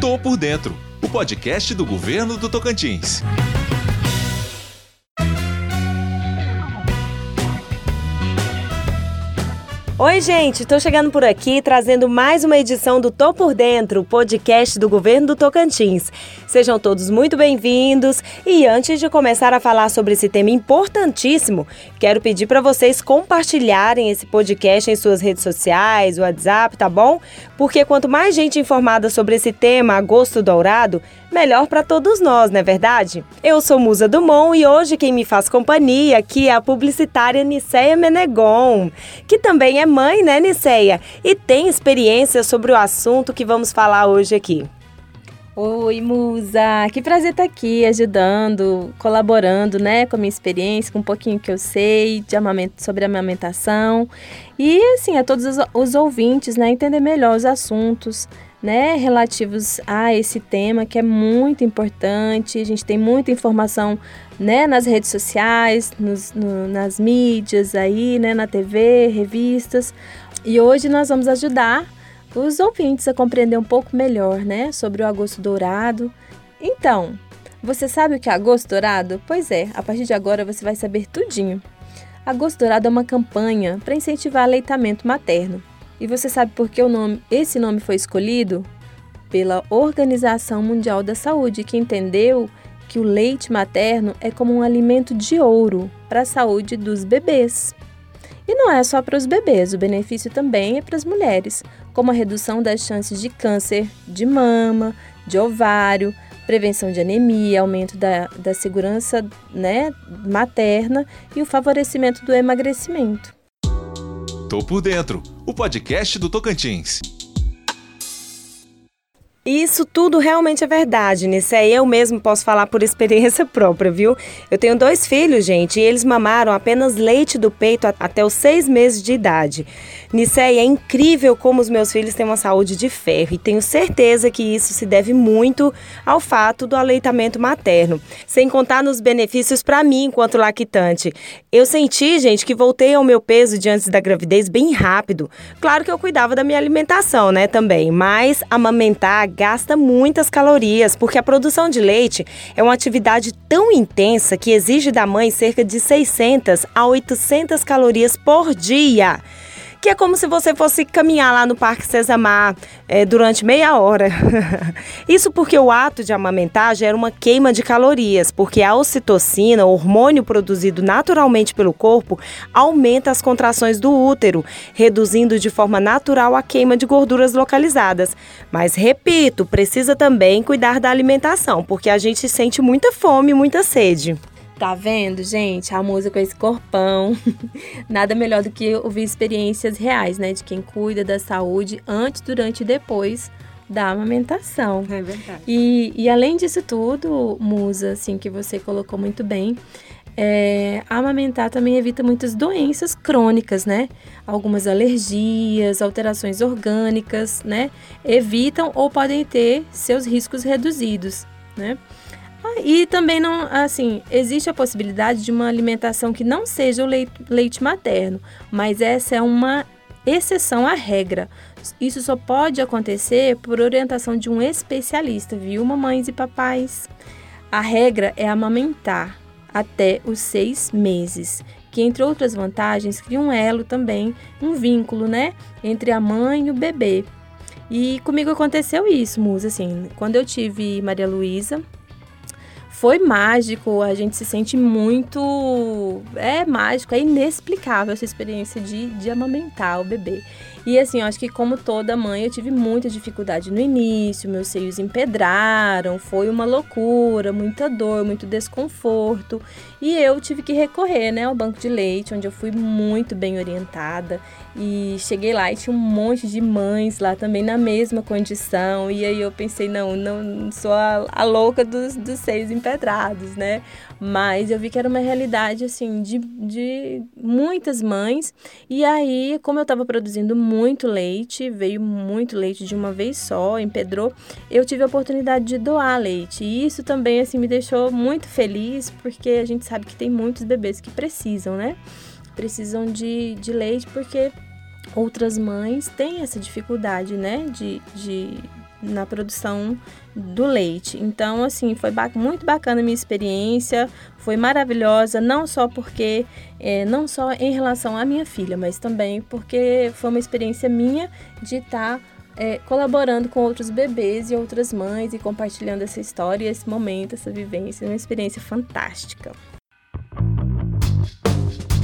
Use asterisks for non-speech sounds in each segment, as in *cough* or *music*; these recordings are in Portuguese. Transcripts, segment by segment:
Tô por Dentro, o podcast do governo do Tocantins. Oi, gente, estou chegando por aqui trazendo mais uma edição do Tô por Dentro, podcast do governo do Tocantins. Sejam todos muito bem-vindos e antes de começar a falar sobre esse tema importantíssimo, quero pedir para vocês compartilharem esse podcast em suas redes sociais, WhatsApp, tá bom? Porque quanto mais gente informada sobre esse tema, agosto dourado, melhor para todos nós, não é verdade? Eu sou Musa Dumont e hoje quem me faz companhia aqui é a publicitária Niceia Menegon, que também é mãe, né, Niceia? E tem experiência sobre o assunto que vamos falar hoje aqui. Oi, Musa! Que prazer estar aqui ajudando, colaborando, né, com a minha experiência, com um pouquinho que eu sei de amamento, sobre amamentação. E, assim, a todos os, os ouvintes, né, entender melhor os assuntos, né, relativos a esse tema que é muito importante. A gente tem muita informação, né, nas redes sociais, nos, no, nas mídias aí, né, na TV, revistas. E hoje nós vamos ajudar os ouvintes a compreender um pouco melhor, né, sobre o agosto dourado. Então, você sabe o que é agosto dourado? Pois é, a partir de agora você vai saber tudinho. Agosto Dourado é uma campanha para incentivar aleitamento materno. E você sabe por que o nome, esse nome foi escolhido? Pela Organização Mundial da Saúde, que entendeu que o leite materno é como um alimento de ouro para a saúde dos bebês. E não é só para os bebês, o benefício também é para as mulheres, como a redução das chances de câncer de mama, de ovário, prevenção de anemia, aumento da, da segurança né, materna e o favorecimento do emagrecimento. Tô por dentro, o podcast do Tocantins. Isso tudo realmente é verdade, Nisso aí eu mesmo posso falar por experiência *laughs* própria, viu? Eu tenho dois filhos, gente, e eles mamaram apenas leite do peito até os seis meses de idade. Niceia, é incrível como os meus filhos têm uma saúde de ferro e tenho certeza que isso se deve muito ao fato do aleitamento materno, sem contar nos benefícios para mim enquanto lactante. Eu senti, gente, que voltei ao meu peso de antes da gravidez bem rápido. Claro que eu cuidava da minha alimentação, né, também, mas amamentar gasta muitas calorias, porque a produção de leite é uma atividade tão intensa que exige da mãe cerca de 600 a 800 calorias por dia que é como se você fosse caminhar lá no Parque Sesamar é, durante meia hora. *laughs* Isso porque o ato de amamentar gera uma queima de calorias, porque a ocitocina, hormônio produzido naturalmente pelo corpo, aumenta as contrações do útero, reduzindo de forma natural a queima de gorduras localizadas. Mas repito, precisa também cuidar da alimentação, porque a gente sente muita fome, muita sede. Tá vendo, gente? A música com esse corpão. *laughs* Nada melhor do que ouvir experiências reais, né? De quem cuida da saúde antes, durante e depois da amamentação. É verdade. E, e além disso tudo, Musa, assim, que você colocou muito bem, é, amamentar também evita muitas doenças crônicas, né? Algumas alergias, alterações orgânicas, né? Evitam ou podem ter seus riscos reduzidos, né? Ah, e também não, assim, existe a possibilidade de uma alimentação que não seja o leite, leite materno, mas essa é uma exceção à regra. Isso só pode acontecer por orientação de um especialista, viu, mamães e papais? A regra é amamentar até os seis meses, que entre outras vantagens cria um elo também, um vínculo, né, entre a mãe e o bebê. E comigo aconteceu isso, Musa, assim, quando eu tive Maria Luísa, foi mágico, a gente se sente muito. É mágico, é inexplicável essa experiência de, de amamentar o bebê. E assim, eu acho que como toda mãe, eu tive muita dificuldade no início, meus seios empedraram, foi uma loucura, muita dor, muito desconforto. E eu tive que recorrer, né, ao banco de leite, onde eu fui muito bem orientada. E cheguei lá e tinha um monte de mães lá também na mesma condição. E aí eu pensei, não, não sou a, a louca dos, dos seios empedrados, né? Mas eu vi que era uma realidade, assim, de, de muitas mães. E aí, como eu estava produzindo muito leite, veio muito leite de uma vez só, empedrou, eu tive a oportunidade de doar leite. E isso também, assim, me deixou muito feliz, porque a gente sabe que tem muitos bebês que precisam, né? Precisam de, de leite porque outras mães têm essa dificuldade, né? De, de na produção do leite. Então, assim, foi ba muito bacana a minha experiência, foi maravilhosa, não só porque, é, não só em relação à minha filha, mas também porque foi uma experiência minha de estar tá, é, colaborando com outros bebês e outras mães e compartilhando essa história, esse momento, essa vivência, uma experiência fantástica.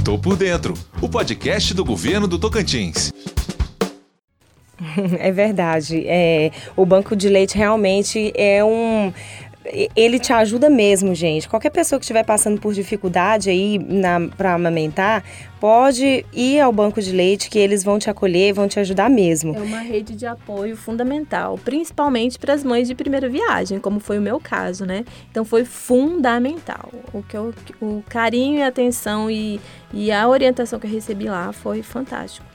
Tô por dentro, o podcast do governo do Tocantins. *laughs* É verdade. É, o banco de leite realmente é um ele te ajuda mesmo, gente. Qualquer pessoa que estiver passando por dificuldade aí para amamentar, pode ir ao banco de leite que eles vão te acolher, vão te ajudar mesmo. É uma rede de apoio fundamental, principalmente para as mães de primeira viagem, como foi o meu caso, né? Então foi fundamental. O que eu, o carinho e atenção e, e a orientação que eu recebi lá foi fantástico.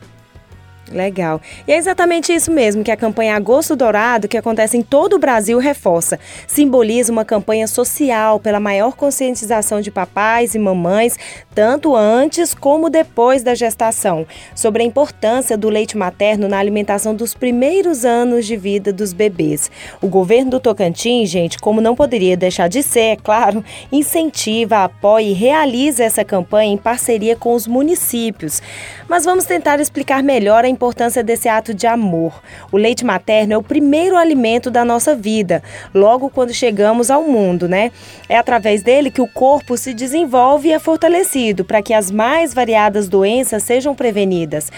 Legal. E é exatamente isso mesmo que a campanha Agosto Dourado, que acontece em todo o Brasil, reforça. Simboliza uma campanha social pela maior conscientização de papais e mamães, tanto antes como depois da gestação, sobre a importância do leite materno na alimentação dos primeiros anos de vida dos bebês. O governo do Tocantins, gente, como não poderia deixar de ser, é claro, incentiva, apoia e realiza essa campanha em parceria com os municípios. Mas vamos tentar explicar melhor a importância desse ato de amor. O leite materno é o primeiro alimento da nossa vida, logo quando chegamos ao mundo, né? É através dele que o corpo se desenvolve e é fortalecido para que as mais variadas doenças sejam prevenidas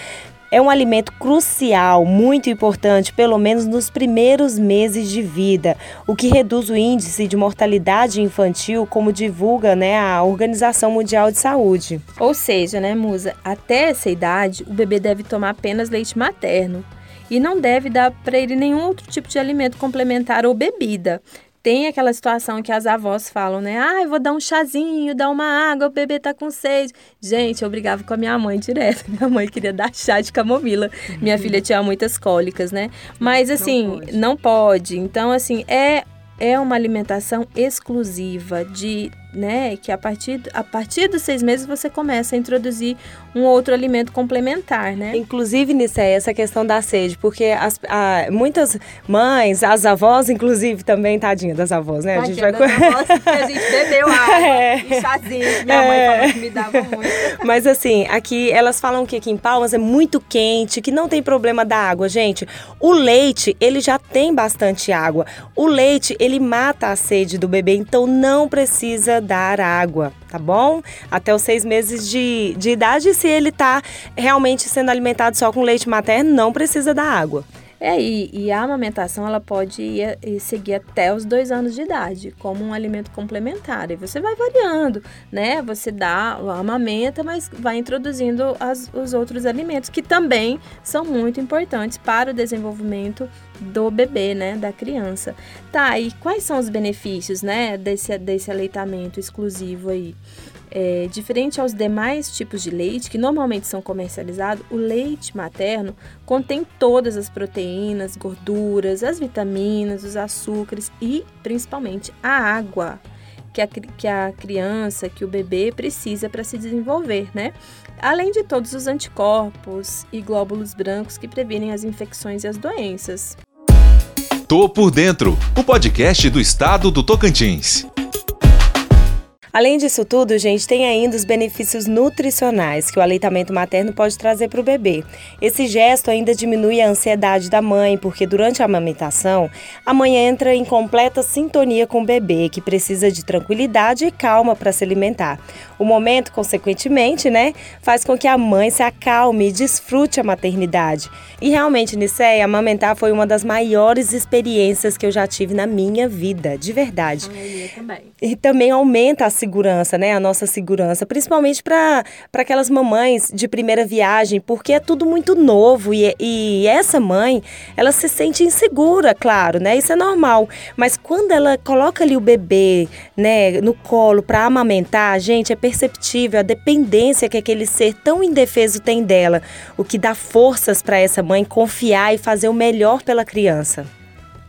é um alimento crucial, muito importante, pelo menos nos primeiros meses de vida, o que reduz o índice de mortalidade infantil, como divulga né, a Organização Mundial de Saúde. Ou seja, né, Musa, até essa idade, o bebê deve tomar apenas leite materno e não deve dar para ele nenhum outro tipo de alimento complementar ou bebida tem aquela situação que as avós falam, né? Ah, eu vou dar um chazinho, dar uma água, o bebê tá com sede. Gente, eu brigava com a minha mãe direto. *laughs* Minha mãe queria dar chá de camomila. Minha filha tinha muitas cólicas, né? Mas assim, não pode. não pode. Então, assim, é é uma alimentação exclusiva de né, que a partir, a partir dos seis meses você começa a introduzir um outro alimento complementar, né? Inclusive, Nicé, essa questão da sede, porque as, a, muitas mães, as avós, inclusive, também, tadinha das avós, né? Tadinha a gente vai... das avós, porque a gente *laughs* bebeu água é. e chazinho, minha é. mãe falou que me dava muito. Mas assim, aqui, elas falam que aqui em Palmas é muito quente, que não tem problema da água, gente. O leite, ele já tem bastante água. O leite, ele mata a sede do bebê, então não precisa dar água, tá bom? Até os seis meses de, de idade, se ele está realmente sendo alimentado só com leite materno, não precisa dar água. É, e, e, a amamentação ela pode ir, ir, seguir até os dois anos de idade, como um alimento complementar. E você vai variando, né? Você dá, amamenta, mas vai introduzindo as, os outros alimentos, que também são muito importantes para o desenvolvimento do bebê, né? Da criança. Tá, e quais são os benefícios, né? Desse, desse aleitamento exclusivo aí? É, diferente aos demais tipos de leite, que normalmente são comercializados, o leite materno contém todas as proteínas, gorduras, as vitaminas, os açúcares e principalmente a água que a, que a criança, que o bebê precisa para se desenvolver, né? Além de todos os anticorpos e glóbulos brancos que previnem as infecções e as doenças. Tô por dentro, o podcast do estado do Tocantins. Além disso tudo, gente, tem ainda os benefícios nutricionais que o aleitamento materno pode trazer para o bebê. Esse gesto ainda diminui a ansiedade da mãe, porque durante a amamentação, a mãe entra em completa sintonia com o bebê, que precisa de tranquilidade e calma para se alimentar. O momento, consequentemente, né, faz com que a mãe se acalme e desfrute a maternidade. E realmente, Nicéia, amamentar foi uma das maiores experiências que eu já tive na minha vida, de verdade. Ah, também. E também aumenta a segurança, né? A nossa segurança, principalmente para aquelas mamães de primeira viagem, porque é tudo muito novo e, e essa mãe, ela se sente insegura, claro, né? Isso é normal. Mas quando ela coloca ali o bebê, né, no colo para amamentar, gente, é perceptível a dependência que aquele ser tão indefeso tem dela, o que dá forças para essa mãe confiar e fazer o melhor pela criança.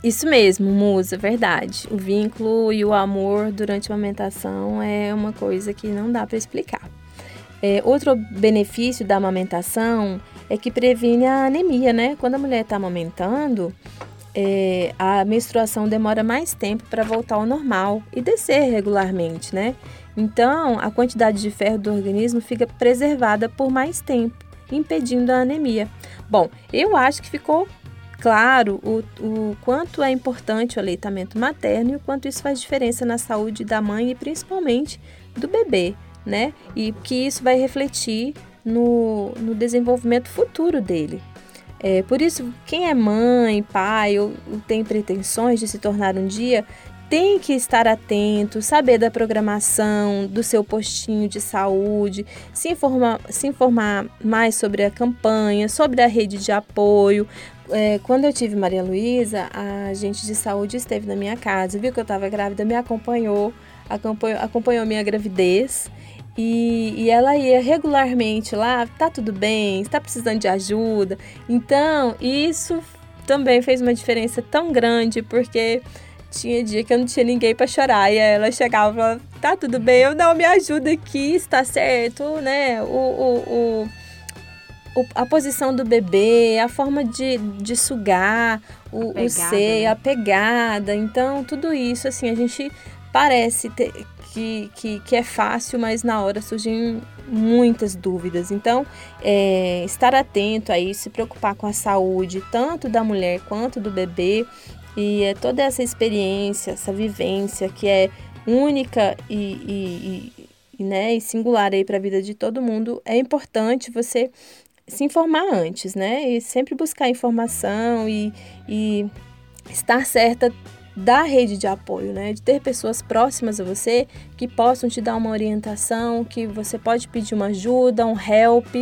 Isso mesmo, musa, verdade. O vínculo e o amor durante a amamentação é uma coisa que não dá para explicar. É, outro benefício da amamentação é que previne a anemia, né? Quando a mulher está amamentando, é, a menstruação demora mais tempo para voltar ao normal e descer regularmente, né? Então, a quantidade de ferro do organismo fica preservada por mais tempo, impedindo a anemia. Bom, eu acho que ficou claro o, o quanto é importante o aleitamento materno e o quanto isso faz diferença na saúde da mãe e principalmente do bebê, né? E que isso vai refletir no, no desenvolvimento futuro dele. É, por isso, quem é mãe, pai ou, ou tem pretensões de se tornar um dia, tem que estar atento, saber da programação, do seu postinho de saúde, se informar, se informar mais sobre a campanha, sobre a rede de apoio. É, quando eu tive Maria Luísa, a gente de saúde esteve na minha casa, viu que eu estava grávida, me acompanhou, acompanhou, acompanhou minha gravidez e, e, ela ia regularmente lá, tá tudo bem, está precisando de ajuda. Então, isso também fez uma diferença tão grande, porque tinha dia que eu não tinha ninguém para chorar. E ela chegava e falava, tá tudo bem, eu não, me ajuda aqui, está certo, né? O, o, o, a posição do bebê, a forma de, de sugar, o, pegada, o seio, né? a pegada. Então, tudo isso, assim, a gente parece ter, que, que, que é fácil, mas na hora surgem muitas dúvidas. Então, é, estar atento a isso, se preocupar com a saúde, tanto da mulher quanto do bebê, e é toda essa experiência, essa vivência que é única e, e, e, né, e singular aí para a vida de todo mundo, é importante você se informar antes, né? E sempre buscar informação e, e estar certa da rede de apoio, né? De ter pessoas próximas a você que possam te dar uma orientação, que você pode pedir uma ajuda, um help,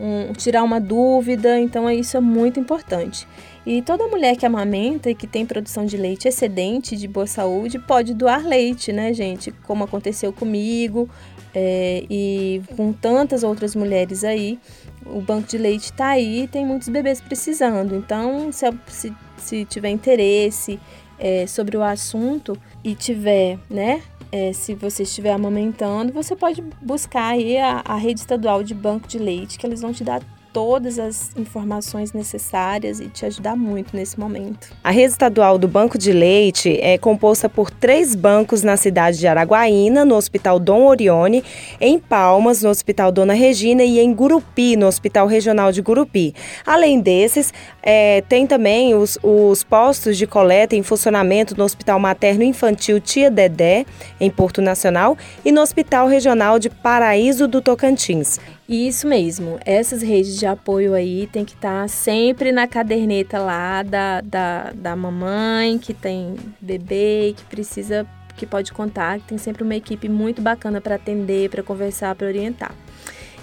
um, tirar uma dúvida. Então, isso é muito importante. E toda mulher que amamenta e que tem produção de leite excedente, de boa saúde, pode doar leite, né, gente? Como aconteceu comigo é, e com tantas outras mulheres aí. O banco de leite está aí tem muitos bebês precisando. Então, se, se, se tiver interesse é, sobre o assunto e tiver, né, é, se você estiver amamentando, você pode buscar aí a, a rede estadual de banco de leite, que eles vão te dar todas as informações necessárias e te ajudar muito nesse momento. A rede estadual do Banco de Leite é composta por três bancos na cidade de Araguaína, no Hospital Dom Orione, em Palmas, no Hospital Dona Regina e em Gurupi, no Hospital Regional de Gurupi. Além desses, é, tem também os, os postos de coleta em funcionamento no Hospital Materno Infantil Tia Dedé, em Porto Nacional, e no Hospital Regional de Paraíso do Tocantins. Isso mesmo, essas redes de apoio aí tem que estar tá sempre na caderneta lá da, da, da mamãe que tem bebê e que precisa, que pode contar, que tem sempre uma equipe muito bacana para atender, para conversar, para orientar.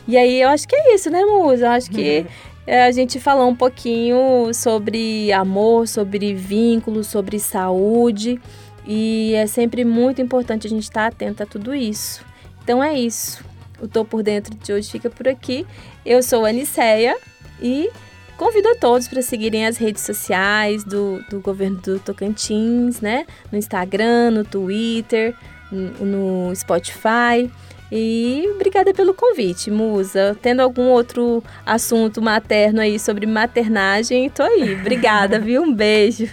E aí eu acho que é isso, né, Musa? Eu acho que uhum. a gente falou um pouquinho sobre amor, sobre vínculos, sobre saúde. E é sempre muito importante a gente estar tá atento a tudo isso. Então é isso. O Tô Por Dentro de hoje fica por aqui. Eu sou a Aniceia e convido a todos para seguirem as redes sociais do, do governo do Tocantins, né? No Instagram, no Twitter, no, no Spotify. E obrigada pelo convite, Musa. Tendo algum outro assunto materno aí sobre maternagem, tô aí. Obrigada, *laughs* viu? Um beijo.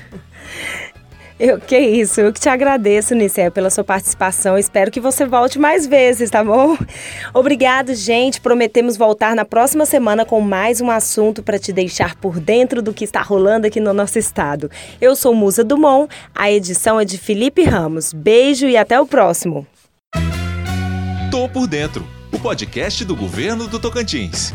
Eu, que isso, eu que te agradeço, Nicel, pela sua participação. Espero que você volte mais vezes, tá bom? *laughs* Obrigado, gente. Prometemos voltar na próxima semana com mais um assunto para te deixar por dentro do que está rolando aqui no nosso estado. Eu sou Musa Dumont, a edição é de Felipe Ramos. Beijo e até o próximo. Tô por dentro, o podcast do governo do Tocantins.